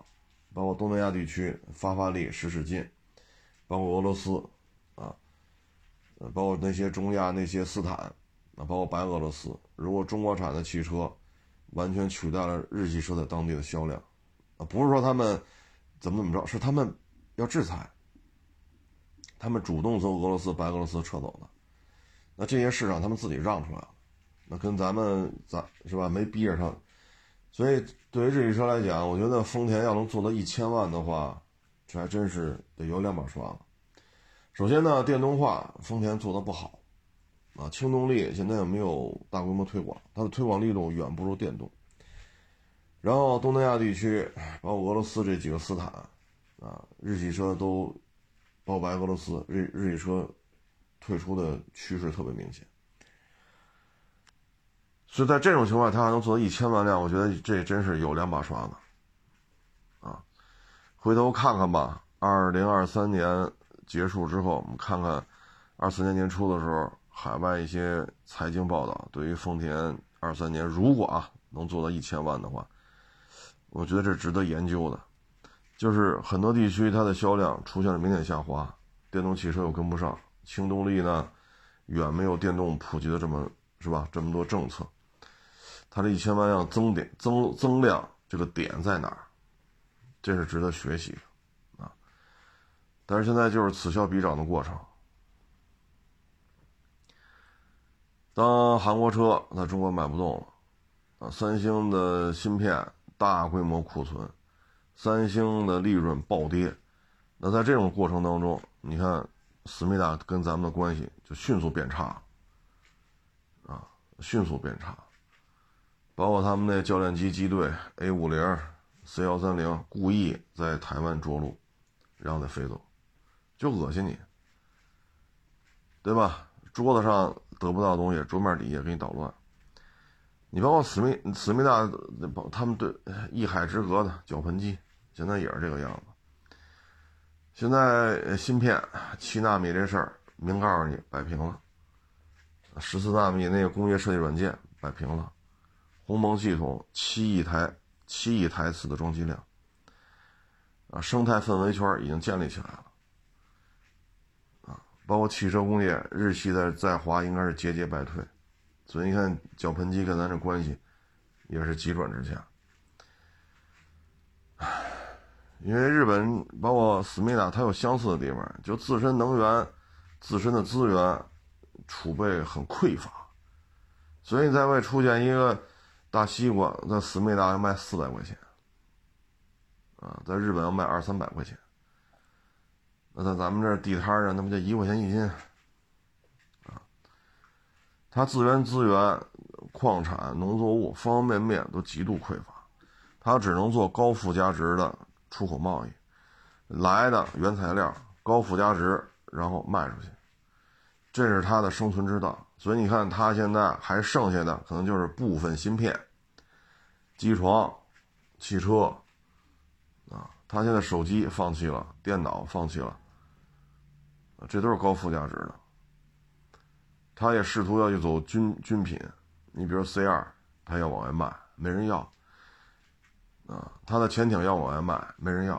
包括东南亚地区发发力使使劲，包括俄罗斯啊，呃，包括那些中亚那些斯坦啊，包括白俄罗斯，如果中国产的汽车完全取代了日系车在当地的销量。啊，不是说他们怎么怎么着，是他们要制裁，他们主动从俄罗斯、白俄罗斯撤走的。那这些市场他们自己让出来了，那跟咱们咱是吧没逼着他。所以对于日系车来讲，我觉得丰田要能做到一千万的话，这还真是得有两把刷子。首先呢，电动化丰田做的不好，啊，轻动力现在也没有大规模推广，它的推广力度远不如电动。然后东南亚地区，包括俄罗斯这几个斯坦，啊，日系车都，包括白俄罗斯日日系车退出的趋势特别明显。所以在这种情况下，他还能做到一千万辆，我觉得这真是有两把刷子，啊，回头看看吧。二零二三年结束之后，我们看看二四年年初的时候，海外一些财经报道对于丰田二三年如果啊。能做到一千万的话，我觉得这值得研究的。就是很多地区它的销量出现了明显下滑，电动汽车又跟不上，轻动力呢远没有电动普及的这么是吧？这么多政策，它这一千万辆增点增增量这个点在哪儿？这是值得学习的啊！但是现在就是此消彼长的过程。当韩国车在中国卖不动了，啊，三星的芯片大规模库存。三星的利润暴跌，那在这种过程当中，你看思密达跟咱们的关系就迅速变差，啊，迅速变差。包括他们那教练机机队 A 五零、C 幺三零，故意在台湾着陆，然后再飞走，就恶心你，对吧？桌子上得不到东西，桌面底下给你捣乱。你包括思密思密达，他们对一海之隔的绞盆机。现在也是这个样子。现在芯片七纳米这事儿，明告诉你摆平了。十四纳米那个工业设计软件摆平了。鸿蒙系统七亿台七亿台次的装机量啊，生态氛围圈已经建立起来了啊。包括汽车工业日系的在华应该是节节败退，所以你看绞盆机跟咱这关系也是急转直下。因为日本包括思密达，它有相似的地方，就自身能源、自身的资源储备很匮乏，所以才会出现一个大西瓜在思密达要卖四百块钱，啊，在日本要卖二三百块钱，那在咱们这地摊上，那不就一块钱一斤？啊，它资源、资源、矿产、农作物方方面面都极度匮乏，它只能做高附加值的。出口贸易来的原材料高附加值，然后卖出去，这是它的生存之道。所以你看，它现在还剩下的可能就是部分芯片、机床、汽车啊。它现在手机放弃了，电脑放弃了，这都是高附加值的。他也试图要去走军军品，你比如 C 二，他要往外卖，没人要。啊，他的潜艇要往外卖，没人要；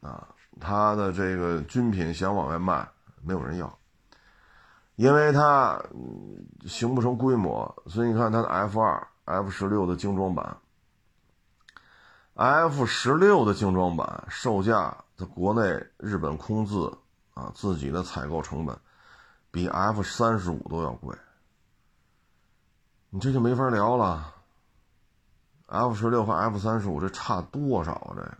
啊，他的这个军品想往外卖，没有人要，因为它形不成规模。所以你看，他的 F 二、F 十六的精装版，F 十六的精装版售价在国内日本空自啊自己的采购成本比 F 三十五都要贵，你这就没法聊了。F 十六和 F 三十五这差多少啊？这个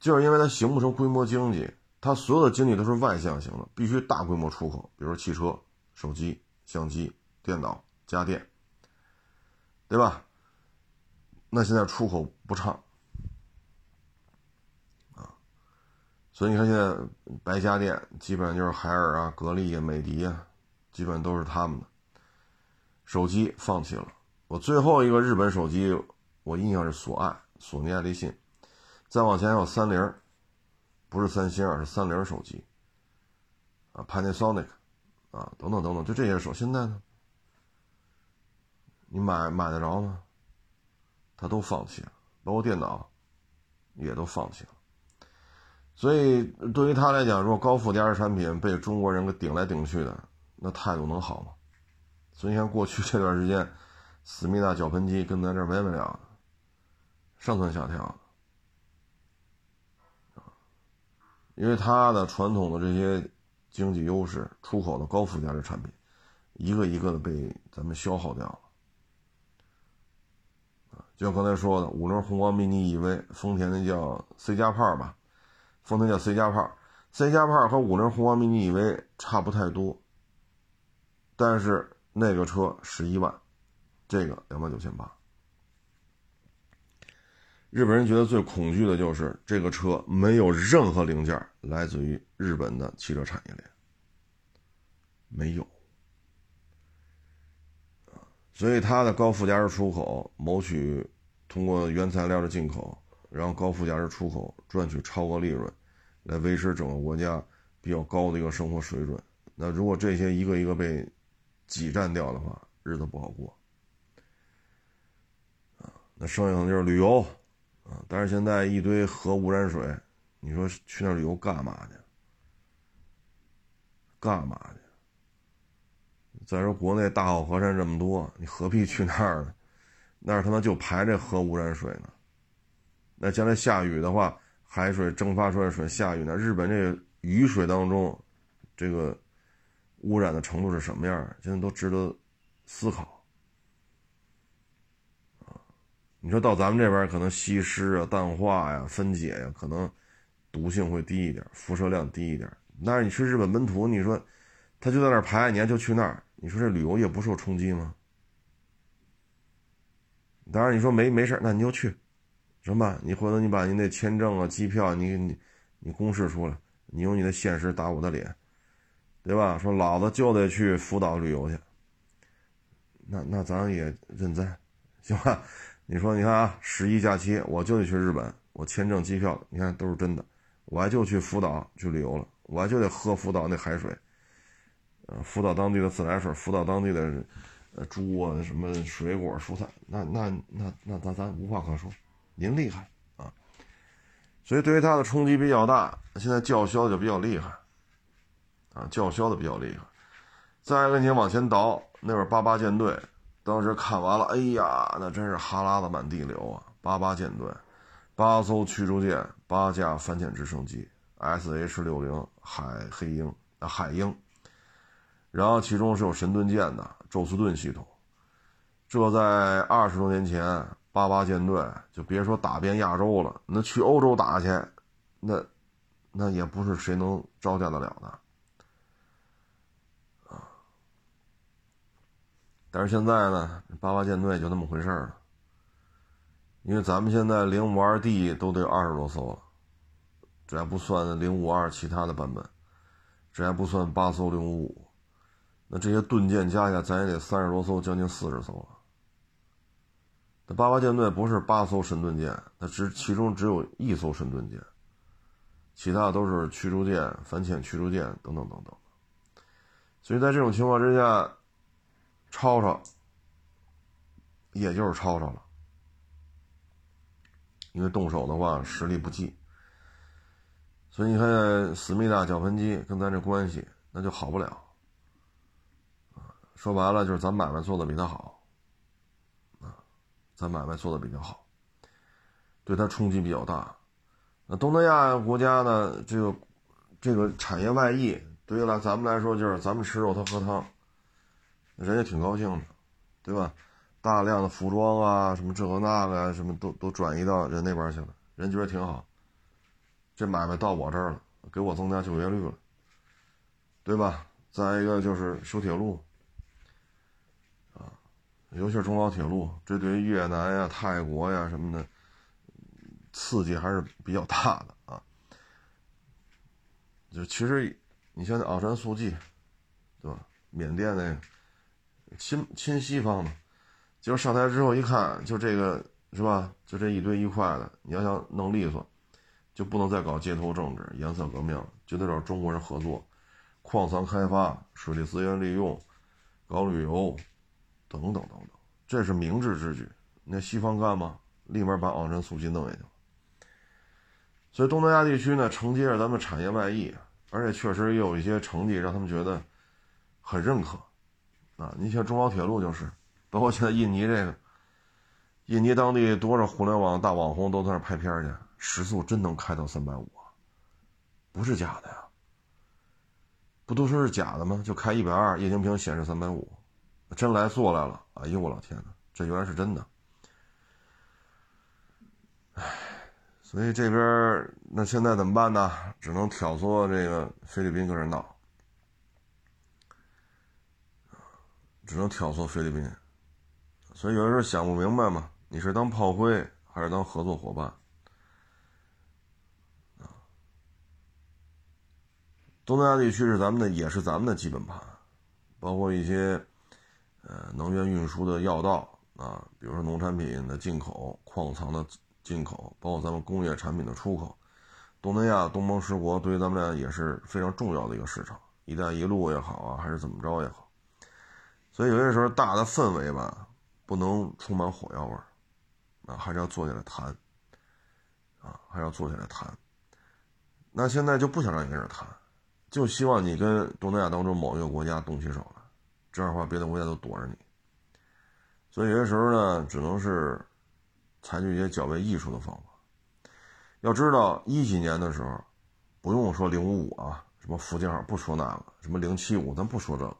就是因为它形不成规模经济，它所有的经济都是外向型的，必须大规模出口，比如汽车、手机、相机、电脑、家电，对吧？那现在出口不畅所以你看现在白家电基本上就是海尔啊、格力啊、美的啊，基本都是他们的手机放弃了。我最后一个日本手机，我印象是索爱，索尼爱立信，再往前有三菱，不是三星啊，是三菱手机，啊，Panasonic，啊，等等等等，就这些手，现在呢，你买买得着吗？他都放弃了，包括电脑，也都放弃了。所以对于他来讲，如果高附加值产品被中国人给顶来顶去的，那态度能好吗？所以你看过去这段时间。思密达绞盆机跟咱这没完了，上蹿下跳因为它的传统的这些经济优势，出口的高附加值产品，一个一个的被咱们消耗掉了。就像刚才说的，五菱宏光 mini EV，丰田那叫 C 加炮吧，丰田叫 C 加炮，C 加炮和五菱宏光 mini EV 差不太多，但是那个车十一万。这个两万九千八，日本人觉得最恐惧的就是这个车没有任何零件来自于日本的汽车产业链，没有所以它的高附加值出口谋取通过原材料的进口，然后高附加值出口赚取超额利润，来维持整个国家比较高的一个生活水准。那如果这些一个一个被挤占掉的话，日子不好过。啊那剩下的就是旅游啊。但是现在一堆核污染水，你说去那旅游干嘛去？干嘛去？再说国内大好河山这么多，你何必去那儿呢？那儿他妈就排这核污染水呢。那将来下雨的话，海水蒸发出来的水下雨呢？日本这个雨水当中，这个污染的程度是什么样？现在都值得思考。啊，你说到咱们这边可能稀释啊、淡化呀、分解呀，可能毒性会低一点，辐射量低一点。但是你去日本本土，你说他就在那儿排，你还就去那儿，你说这旅游业不受冲击吗？当然你说没没事那你就去。什么？你回头你把你那签证啊、机票，你你你公示出来，你用你的现实打我的脸，对吧？说老子就得去福岛旅游去，那那咱也认栽，行吧？你说你看啊，十一假期我就得去日本，我签证、机票，你看都是真的，我还就去福岛去旅游了，我还就得喝福岛那海水，呃，福岛当地的自来水，福岛当地的呃猪啊，什么水果、蔬菜，那那那那咱咱无话可说。您厉害啊，所以对于它的冲击比较大，现在叫嚣就比较厉害，啊，叫嚣的比较厉害。再一个，你往前倒，那会儿八八舰队，当时看完了，哎呀，那真是哈喇子满地流啊！八八舰队，八艘驱逐舰，八架反潜直升机，SH 六零海黑鹰啊海鹰，然后其中是有神盾舰的宙斯盾系统，这在二十多年前。八八舰队就别说打遍亚洲了，那去欧洲打去，那那也不是谁能招架得了的啊。但是现在呢，八八舰队就那么回事了，因为咱们现在零五二 D 都得二十多艘了，这还不算零五二其他的版本，这还不算八艘零五五，那这些盾舰加起来，咱也得三十多艘，将近四十艘了。八八舰队不是八艘神盾舰，它只其中只有一艘神盾舰，其他都是驱逐舰、反潜驱逐舰等等等等。所以在这种情况之下，吵吵，也就是吵吵了，因为动手的话实力不济。所以你看，思密达、搅拌机跟咱这关系那就好不了。说白了就是咱买卖做的比他好。他买卖做的比较好，对他冲击比较大。那东南亚国家呢？这个这个产业外溢，对于来咱们来说，就是咱们吃肉，他喝汤，人家挺高兴的，对吧？大量的服装啊，什么这个那个，什么都都转移到人那边去了，人觉得挺好。这买卖到我这儿了，给我增加就业率了，对吧？再一个就是修铁路。尤其是中老铁路，这对于越南呀、泰国呀什么的刺激还是比较大的啊。就其实，你像那昂山素季，对吧？缅甸那亲亲西方的，结果上台之后一看，就这个是吧？就这一堆一块的，你要想弄利索，就不能再搞街头政治、颜色革命，就得找中国人合作，矿藏开发、水利资源利用、搞旅游。等等等等，这是明智之举。那西方干吗？立马把昂山素季弄下去。所以东南亚地区呢，承接着咱们产业外溢，而且确实也有一些成绩让他们觉得很认可。啊，你像中老铁路就是，包括现在印尼这个，印尼当地多少互联网大网红都在那拍片去，时速真能开到三百五，不是假的呀。不都说是假的吗？就开一百二，液晶屏显示三百五。真来做来了！哎呦我老天哪，这原来是真的！哎，所以这边那现在怎么办呢？只能挑唆这个菲律宾跟人闹，只能挑唆菲律宾。所以有的时候想不明白嘛，你是当炮灰还是当合作伙伴？东南亚地区是咱们的，也是咱们的基本盘，包括一些。呃，能源运输的要道啊，比如说农产品的进口、矿藏的进口，包括咱们工业产品的出口，东南亚、东盟十国对于咱们俩也是非常重要的一个市场。一带一路也好啊，还是怎么着也好，所以有些时候大的氛围吧，不能充满火药味儿啊，还是要坐下来谈，啊，还是要坐下来谈。那现在就不想让你跟这谈，就希望你跟东南亚当中某一个国家动起手来，这样的话别的国家都躲着你。所以有些时候呢，只能是采取一些较为艺术的方法。要知道一几年的时候，不用说零五五啊，什么福建号不说那个，什么零七五咱不说这个。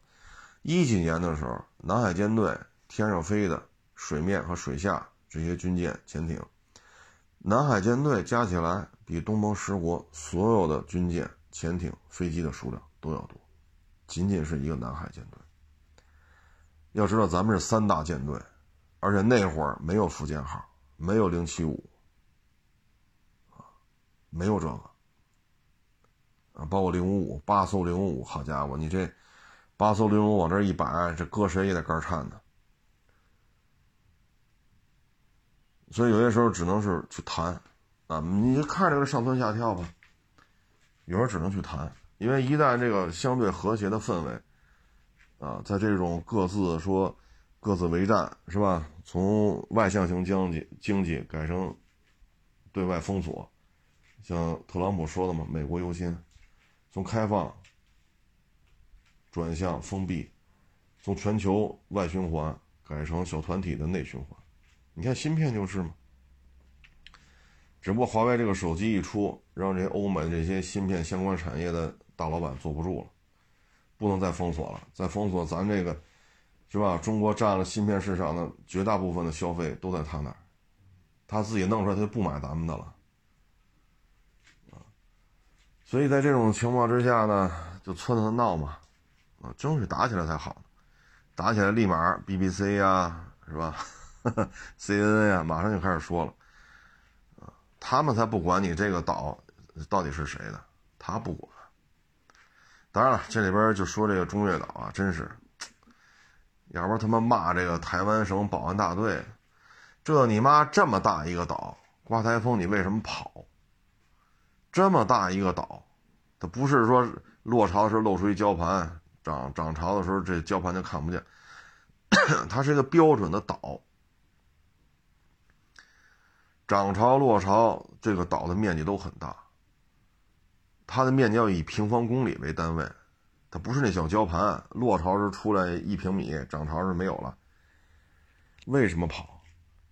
一几年的时候，南海舰队天上飞的、水面和水下这些军舰、潜艇，南海舰队加起来比东盟十国所有的军舰、潜艇、飞机的数量都要多，仅仅是一个南海舰队。要知道咱们是三大舰队，而且那会儿没有福建号，没有零七五，没有这个，啊，包括零五五八艘零五五，好家伙，你这。八艘零五往这一摆，这搁谁也得肝颤的。所以有些时候只能是去谈，啊，你就看这个上蹿下跳吧。有时候只能去谈，因为一旦这个相对和谐的氛围，啊，在这种各自说各自为战是吧？从外向型经济经济改成对外封锁，像特朗普说的嘛，美国优先，从开放。转向封闭，从全球外循环改成小团体的内循环。你看芯片就是嘛，只不过华为这个手机一出，让这欧美这些芯片相关产业的大老板坐不住了，不能再封锁了。再封锁，咱这个是吧？中国占了芯片市场的绝大部分的消费都在他那儿，他自己弄出来他就不买咱们的了啊。所以在这种情况之下呢，就撺掇他闹嘛。啊，争取打起来才好，打起来立马 BBC 呀，是吧？CNN 呀，马上就开始说了，啊，他们才不管你这个岛到底是谁的，他不管。当然了，这里边就说这个中越岛啊，真是，要不然他妈骂这个台湾省保安大队，这你妈这么大一个岛，刮台风你为什么跑？这么大一个岛，它不是说落潮的时候露出一礁盘。涨涨潮的时候，这礁盘就看不见。它是一个标准的岛，涨潮落潮，这个岛的面积都很大。它的面积要以平方公里为单位，它不是那小礁盘，落潮时出来一平米，涨潮时没有了。为什么跑？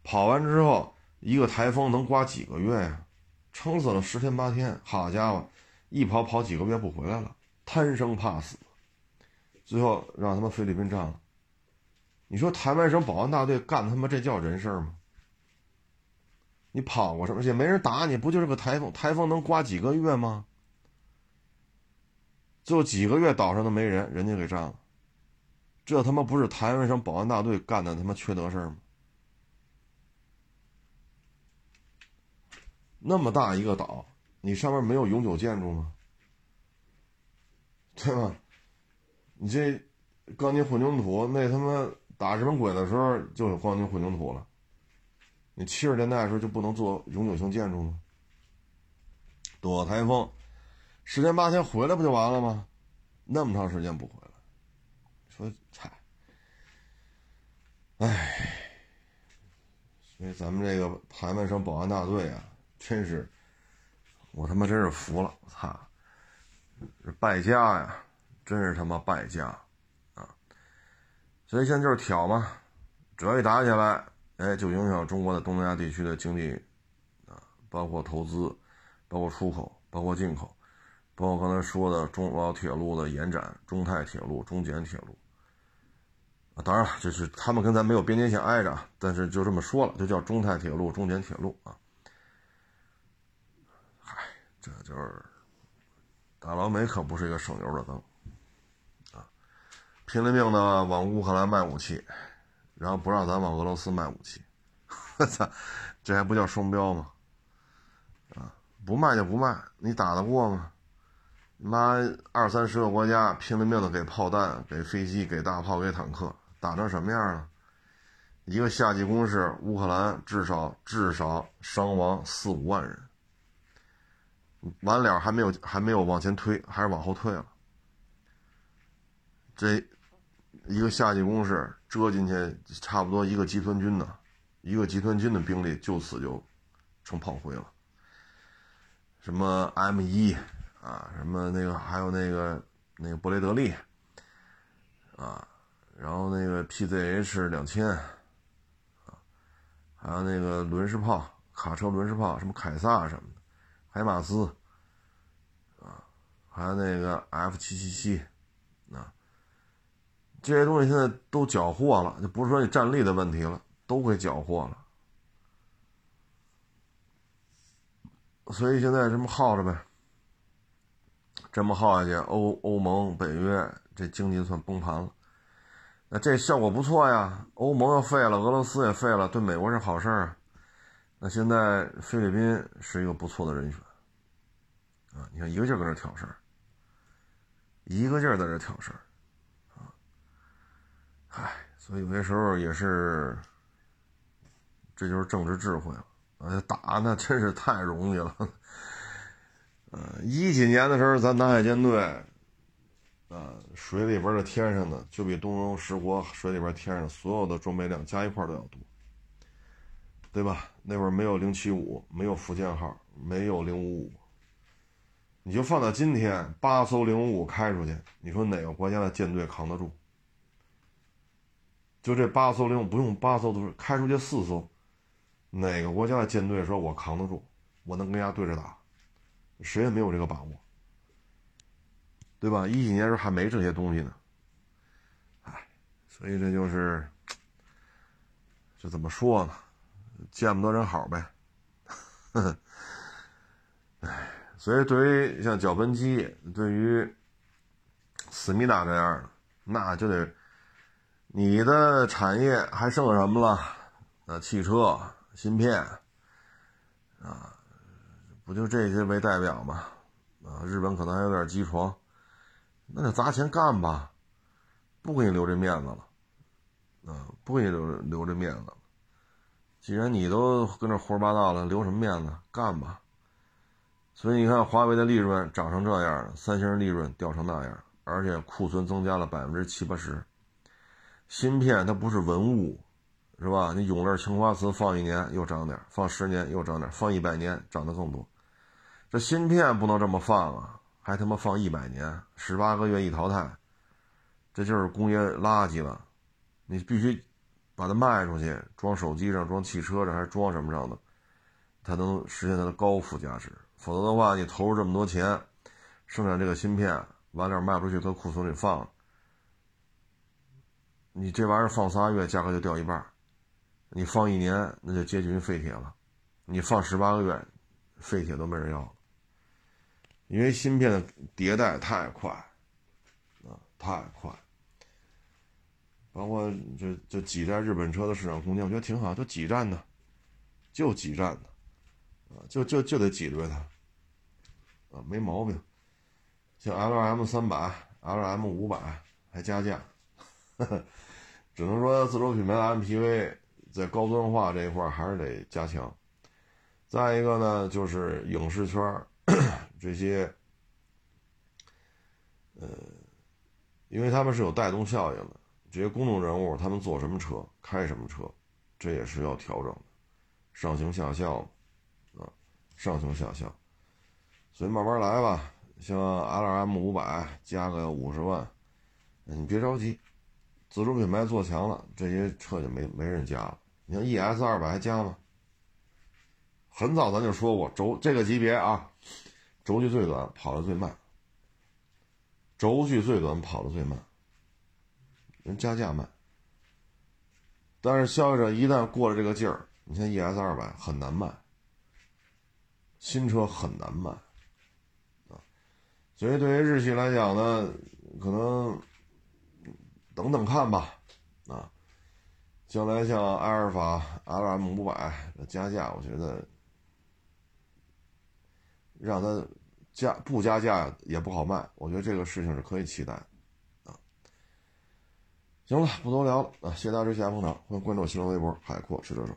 跑完之后，一个台风能刮几个月呀？撑死了十天八天，好家伙，一跑跑几个月不回来了，贪生怕死。最后让他们菲律宾占了。你说台湾省保安大队干他妈这叫人事吗？你跑过什么去？没人打你，不就是个台风？台风能刮几个月吗？就几个月岛上都没人，人家给占了。这他妈不是台湾省保安大队干的他妈缺德事吗？那么大一个岛，你上面没有永久建筑吗？对吧？你这钢筋混凝土，那他妈打日本鬼的时候就有钢筋混凝土了。你七十年代的时候就不能做永久性建筑吗？躲台风，十天八天回来不就完了吗？那么长时间不回来，说操！哎，所以咱们这个台湾省保安大队啊，真是，我他妈真是服了，我操，败家呀！真是他妈败家，啊！所以现在就是挑嘛，只要一打起来，哎，就影响中国的东南亚地区的经济，啊，包括投资，包括出口，包括进口，包括刚才说的中老铁路的延展，中泰铁路、中柬铁路，当然了，这是他们跟咱没有边界线挨着，但是就这么说了，就叫中泰铁路、中柬铁路啊。嗨，这就是大老美可不是一个省油的灯啊。拼了命的往乌克兰卖武器，然后不让咱往俄罗斯卖武器，我操，这还不叫双标吗？啊，不卖就不卖，你打得过吗？妈，二三十个国家拼了命的给炮弹、给飞机、给大炮、给坦克，打成什么样了？一个夏季攻势，乌克兰至少至少伤亡四五万人，完了还没有还没有往前推，还是往后退了，这。一个夏季攻势折进去，差不多一个集团军呢，一个集团军的兵力就此就成炮灰了。什么 M 一啊，什么那个还有那个那个布雷德利啊，然后那个 PZH 两千啊，还有那个轮式炮、卡车轮式炮，什么凯撒什么的，海马斯啊，还有那个 F 七七七啊。这些东西现在都缴获了，就不是说你战力的问题了，都给缴获了。所以现在这么耗着呗，这么耗下去，欧欧盟、北约这经济算崩盘了。那这效果不错呀，欧盟要废了，俄罗斯也废了，对美国是好事儿。那现在菲律宾是一个不错的人选啊！你看，一个劲儿搁这挑事儿，一个劲儿在这挑事儿啊。唉，所以有些时候也是，这就是政治智慧了。哎，打那真是太容易了。嗯，一几年的时候，咱南海舰队，啊，水里边的、天上的，就比东欧十国水里边、天上所有的装备量加一块都要多，对吧？那会儿没有零七五，没有福建号，没有零五五，你就放到今天，八艘零五五开出去，你说哪个国家的舰队扛得住？就这八艘零五不用八艘都是开出去四艘，哪个国家的舰队说我扛得住，我能跟人家对着打，谁也没有这个把握，对吧？一几年时候还没这些东西呢，哎，所以这就是，这怎么说呢？见不得人好呗，呵呵，哎，所以对于像脚喷机，对于思密达这样的，那就得。你的产业还剩什么了？呃，汽车芯片啊，不就这些为代表吗？啊，日本可能还有点机床，那就砸钱干吧，不给你留这面子了，啊，不给你留留这面子了。既然你都跟这胡说八道了，留什么面子？干吧。所以你看，华为的利润涨成这样了，三星利润掉成那样，而且库存增加了百分之七八十。芯片它不是文物，是吧？你永乐青花瓷放一年又涨点，放十年又涨点，放一百年涨得更多。这芯片不能这么放啊，还他妈放一百年，十八个月一淘汰，这就是工业垃圾了。你必须把它卖出去，装手机上、装汽车上，还是装什么上的，才能实现它的高附加值。否则的话，你投入这么多钱生产这个芯片，完了卖不出去，搁库存里放。你这玩意儿放仨月，价格就掉一半；你放一年，那就接近于废铁了；你放十八个月，废铁都没人要。因为芯片的迭代太快，啊，太快。包括这这挤占日本车的市场空间，我觉得挺好，就挤占的，就挤占的，啊，就就就得挤兑它，啊，没毛病。像 L M 三百、L M 五百还加价。呵 呵只能说自主品牌的 MPV 在高端化这一块还是得加强。再一个呢，就是影视圈这些，呃，因为他们是有带动效应的，这些公众人物他们坐什么车，开什么车，这也是要调整的，上行下效，啊，上行下效。所以慢慢来吧，像 LM 五百加个五十万，你别着急。自主品牌做强了，这些车就没没人加了。你像 ES 二百还加吗？很早咱就说过，轴这个级别啊，轴距最短，跑的最慢。轴距最短，跑的最慢，人加价慢。但是消费者一旦过了这个劲儿，你像 ES 二百很难卖，新车很难卖啊。所以对于日系来讲呢，可能。等等看吧，啊，将来像阿尔法 LM 五百加价，我觉得让他加不加价也不好卖，我觉得这个事情是可以期待，啊，行了，不多聊了啊，谢谢大家支持，谢谢捧场，欢迎关注我新浪微博海阔试车手。